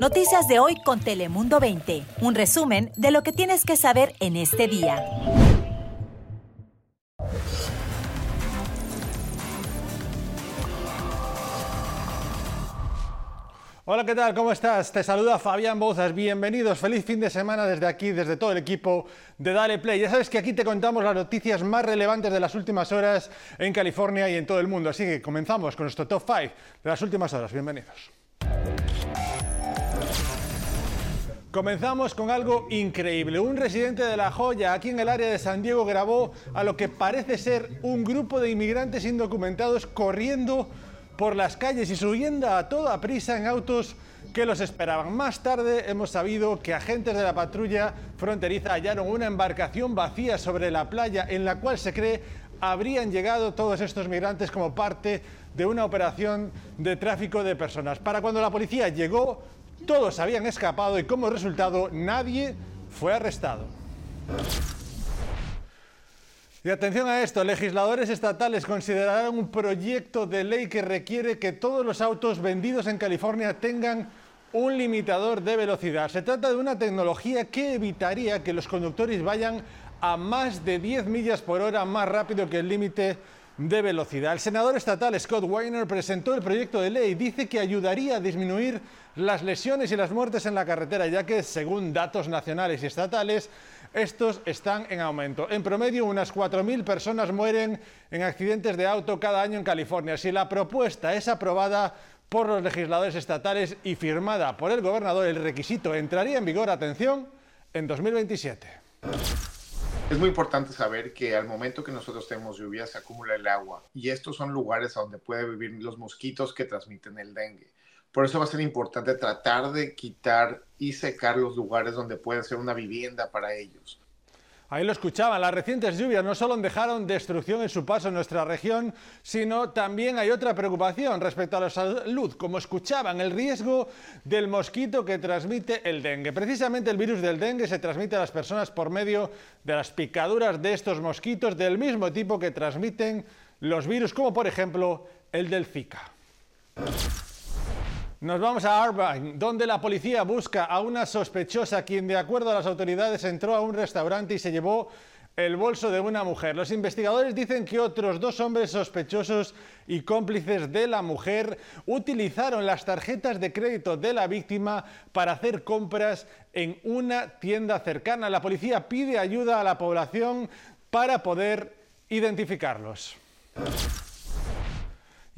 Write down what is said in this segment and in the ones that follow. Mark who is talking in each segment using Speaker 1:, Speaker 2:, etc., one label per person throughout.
Speaker 1: Noticias de hoy con Telemundo 20. Un resumen de lo que tienes que saber en este día.
Speaker 2: Hola, ¿qué tal? ¿Cómo estás? Te saluda Fabián Bozas. Bienvenidos. Feliz fin de semana desde aquí, desde todo el equipo de Dale Play. Ya sabes que aquí te contamos las noticias más relevantes de las últimas horas en California y en todo el mundo. Así que comenzamos con nuestro top 5 de las últimas horas. Bienvenidos. Comenzamos con algo increíble. Un residente de La Joya, aquí en el área de San Diego, grabó a lo que parece ser un grupo de inmigrantes indocumentados corriendo por las calles y subiendo a toda prisa en autos que los esperaban. Más tarde hemos sabido que agentes de la patrulla fronteriza hallaron una embarcación vacía sobre la playa en la cual se cree habrían llegado todos estos migrantes como parte de una operación de tráfico de personas. Para cuando la policía llegó, todos habían escapado y como resultado nadie fue arrestado. Y atención a esto, legisladores estatales considerarán un proyecto de ley que requiere que todos los autos vendidos en California tengan un limitador de velocidad. Se trata de una tecnología que evitaría que los conductores vayan a más de 10 millas por hora más rápido que el límite de velocidad. El senador estatal Scott Weiner presentó el proyecto de ley. Dice que ayudaría a disminuir las lesiones y las muertes en la carretera, ya que según datos nacionales y estatales, estos están en aumento. En promedio, unas 4.000 personas mueren en accidentes de auto cada año en California. Si la propuesta es aprobada por los legisladores estatales y firmada por el gobernador, el requisito entraría en vigor, atención, en 2027.
Speaker 3: Es muy importante saber que al momento que nosotros tenemos lluvia se acumula el agua y estos son lugares donde pueden vivir los mosquitos que transmiten el dengue. Por eso va a ser importante tratar de quitar y secar los lugares donde puede ser una vivienda para ellos.
Speaker 2: Ahí lo escuchaban, las recientes lluvias no solo dejaron destrucción en su paso en nuestra región, sino también hay otra preocupación respecto a la salud, como escuchaban, el riesgo del mosquito que transmite el dengue. Precisamente el virus del dengue se transmite a las personas por medio de las picaduras de estos mosquitos del mismo tipo que transmiten los virus, como por ejemplo el del Zika. Nos vamos a Irvine, donde la policía busca a una sospechosa quien, de acuerdo a las autoridades, entró a un restaurante y se llevó el bolso de una mujer. Los investigadores dicen que otros dos hombres sospechosos y cómplices de la mujer utilizaron las tarjetas de crédito de la víctima para hacer compras en una tienda cercana. La policía pide ayuda a la población para poder identificarlos.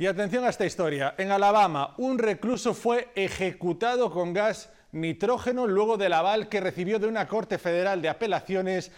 Speaker 2: Y atención a esta historia. En Alabama, un recluso fue ejecutado con gas nitrógeno luego del aval que recibió de una corte federal de apelaciones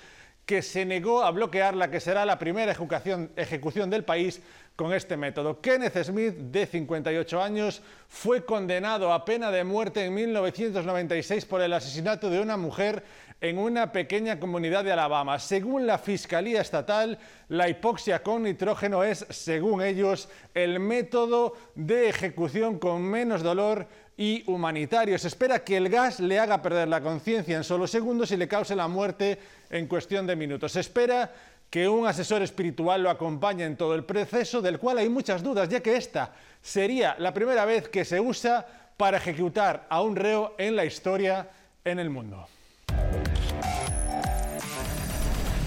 Speaker 2: que se negó a bloquear la que será la primera ejecución, ejecución del país con este método. Kenneth Smith, de 58 años, fue condenado a pena de muerte en 1996 por el asesinato de una mujer en una pequeña comunidad de Alabama. Según la Fiscalía Estatal, la hipoxia con nitrógeno es, según ellos, el método de ejecución con menos dolor y humanitario. Se espera que el gas le haga perder la conciencia en solo segundos y le cause la muerte en cuestión de minutos. Se espera que un asesor espiritual lo acompañe en todo el proceso, del cual hay muchas dudas, ya que esta sería la primera vez que se usa para ejecutar a un reo en la historia en el mundo.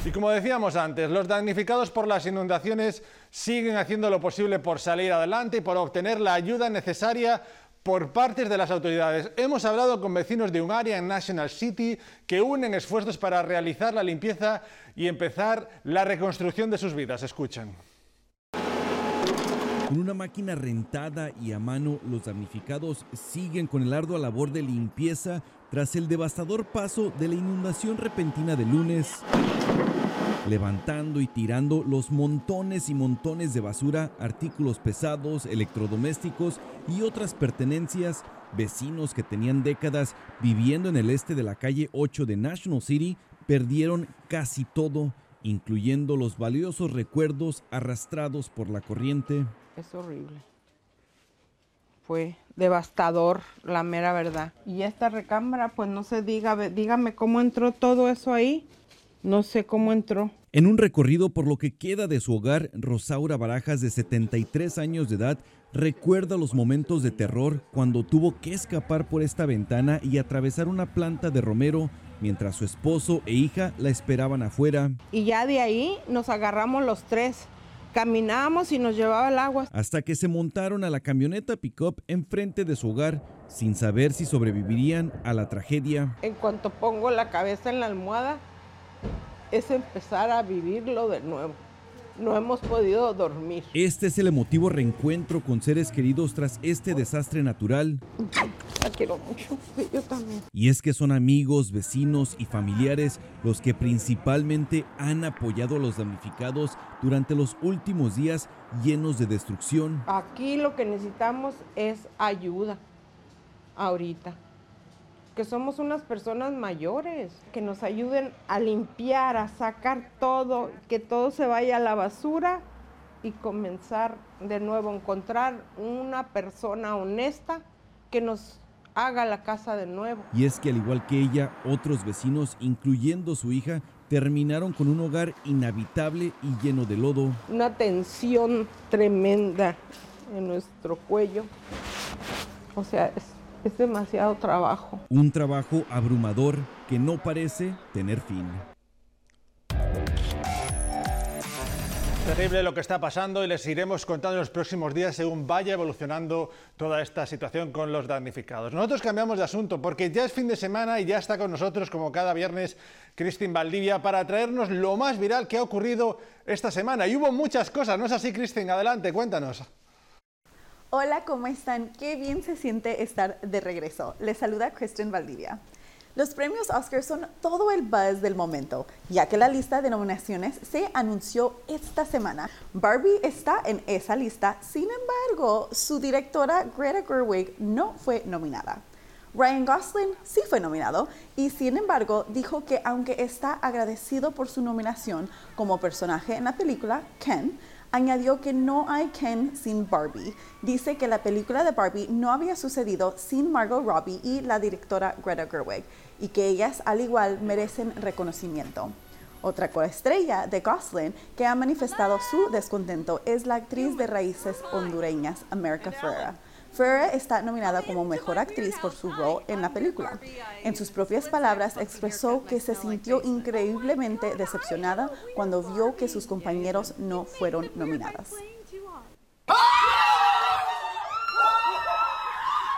Speaker 2: Y como decíamos antes, los damnificados por las inundaciones siguen haciendo lo posible por salir adelante y por obtener la ayuda necesaria por parte de las autoridades. Hemos hablado con vecinos de un área en National City que unen esfuerzos para realizar la limpieza y empezar la reconstrucción de sus vidas. Escuchen.
Speaker 4: Con una máquina rentada y a mano, los damnificados siguen con el ardua labor de limpieza tras el devastador paso de la inundación repentina de lunes, levantando y tirando los montones y montones de basura, artículos pesados, electrodomésticos y otras pertenencias, vecinos que tenían décadas viviendo en el este de la calle 8 de National City perdieron casi todo, incluyendo los valiosos recuerdos arrastrados por la corriente.
Speaker 5: Es horrible. Fue devastador, la mera verdad. Y esta recámara, pues no se diga, dígame cómo entró todo eso ahí. No sé cómo entró.
Speaker 4: En un recorrido por lo que queda de su hogar, Rosaura Barajas, de 73 años de edad, recuerda los momentos de terror cuando tuvo que escapar por esta ventana y atravesar una planta de romero mientras su esposo e hija la esperaban afuera.
Speaker 5: Y ya de ahí nos agarramos los tres. Caminamos y nos llevaba el agua.
Speaker 4: Hasta que se montaron a la camioneta pickup enfrente de su hogar sin saber si sobrevivirían a la tragedia.
Speaker 5: En cuanto pongo la cabeza en la almohada, es empezar a vivirlo de nuevo. No hemos podido dormir.
Speaker 4: Este es el emotivo reencuentro con seres queridos tras este desastre natural.
Speaker 5: La quiero mucho, yo también.
Speaker 4: Y es que son amigos, vecinos y familiares los que principalmente han apoyado a los damnificados durante los últimos días llenos de destrucción.
Speaker 5: Aquí lo que necesitamos es ayuda ahorita que somos unas personas mayores, que nos ayuden a limpiar, a sacar todo, que todo se vaya a la basura y comenzar de nuevo a encontrar una persona honesta que nos haga la casa de nuevo.
Speaker 4: Y es que al igual que ella, otros vecinos, incluyendo su hija, terminaron con un hogar inhabitable y lleno de lodo.
Speaker 5: Una tensión tremenda en nuestro cuello. O sea, es es demasiado trabajo.
Speaker 4: Un trabajo abrumador que no parece tener fin.
Speaker 2: Terrible lo que está pasando y les iremos contando en los próximos días según vaya evolucionando toda esta situación con los damnificados. Nosotros cambiamos de asunto porque ya es fin de semana y ya está con nosotros como cada viernes Cristin Valdivia para traernos lo más viral que ha ocurrido esta semana. Y hubo muchas cosas, ¿no es así Cristin? Adelante, cuéntanos.
Speaker 6: Hola, ¿cómo están? Qué bien se siente estar de regreso. Les saluda Kristen Valdivia. Los premios Oscar son todo el buzz del momento, ya que la lista de nominaciones se anunció esta semana. Barbie está en esa lista, sin embargo, su directora Greta Gerwig no fue nominada. Ryan Gosling sí fue nominado y sin embargo dijo que aunque está agradecido por su nominación como personaje en la película Ken, añadió que no hay Ken sin Barbie. Dice que la película de Barbie no había sucedido sin Margot Robbie y la directora Greta Gerwig y que ellas al igual merecen reconocimiento. Otra coestrella de Gosling que ha manifestado su descontento es la actriz de raíces hondureñas America Ferrera. Ferrer está nominada como Mejor Actriz por su rol en la película. En sus propias palabras, expresó que se sintió increíblemente decepcionada cuando vio que sus compañeros no fueron nominadas.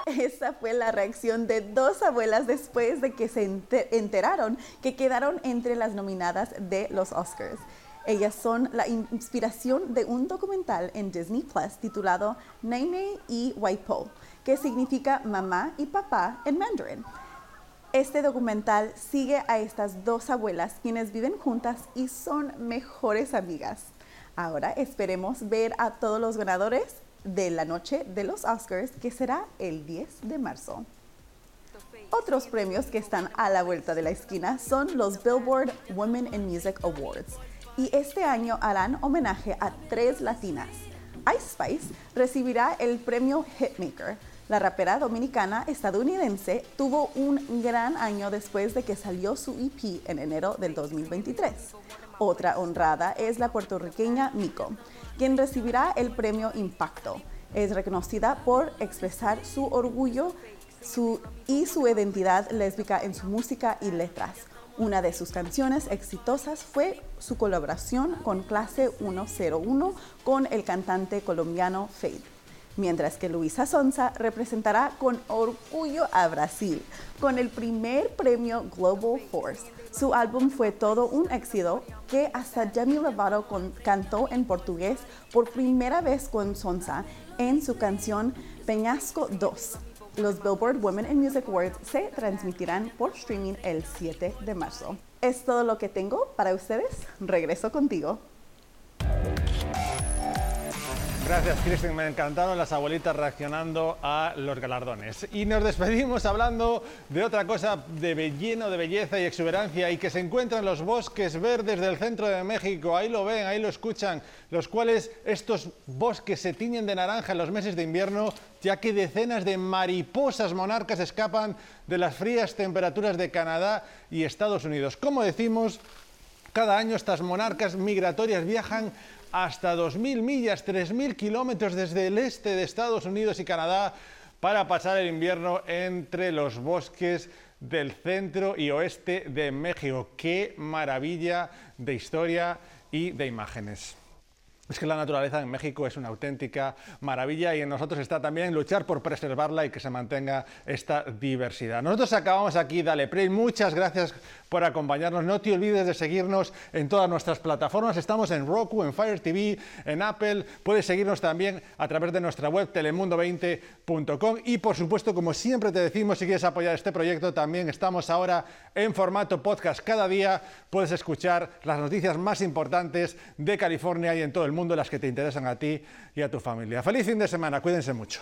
Speaker 6: Esa fue la reacción de dos abuelas después de que se enteraron que quedaron entre las nominadas de los Oscars. Ellas son la inspiración de un documental en Disney Plus titulado Nene y Waipo, que significa mamá y papá en mandarín. Este documental sigue a estas dos abuelas quienes viven juntas y son mejores amigas. Ahora esperemos ver a todos los ganadores de la noche de los Oscars, que será el 10 de marzo. Otros premios que están a la vuelta de la esquina son los Billboard Women in Music Awards y este año harán homenaje a tres latinas. Ice Spice recibirá el premio Hitmaker. La rapera dominicana estadounidense tuvo un gran año después de que salió su EP en enero del 2023. Otra honrada es la puertorriqueña Miko, quien recibirá el premio Impacto. Es reconocida por expresar su orgullo y su identidad lésbica en su música y letras. Una de sus canciones exitosas fue su colaboración con Clase 101 con el cantante colombiano Fade. Mientras que Luisa Sonza representará con orgullo a Brasil con el primer premio Global Force. Su álbum fue todo un éxito que hasta Demi Lovato cantó en portugués por primera vez con Sonza en su canción Peñasco 2 los Billboard Women in Music Awards se transmitirán por streaming el 7 de marzo. Es todo lo que tengo para ustedes. Regreso contigo.
Speaker 2: Gracias, Kristen. Me encantaron las abuelitas reaccionando a los galardones. Y nos despedimos hablando de otra cosa de lleno de belleza y exuberancia y que se encuentra en los bosques verdes del centro de México. Ahí lo ven, ahí lo escuchan, los cuales estos bosques se tiñen de naranja en los meses de invierno, ya que decenas de mariposas monarcas escapan de las frías temperaturas de Canadá y Estados Unidos. Como decimos, Cada año estas monarcas migratorias viajan hasta 2.000 millas, 3.000 kilómetros desde el este de Estados Unidos y Canadá para pasar el invierno entre los bosques del centro y oeste de México. ¡Qué maravilla de historia y de imágenes! Es que la naturaleza en México es una auténtica maravilla y en nosotros está también luchar por preservarla y que se mantenga esta diversidad. Nosotros acabamos aquí, Dale Play. Muchas gracias por acompañarnos. No te olvides de seguirnos en todas nuestras plataformas. Estamos en Roku, en Fire TV, en Apple. Puedes seguirnos también a través de nuestra web telemundo20.com y por supuesto, como siempre te decimos, si quieres apoyar este proyecto, también estamos ahora en formato podcast. Cada día puedes escuchar las noticias más importantes de California y en todo el mundo, las que te interesan a ti y a tu familia. Feliz fin de semana, cuídense mucho.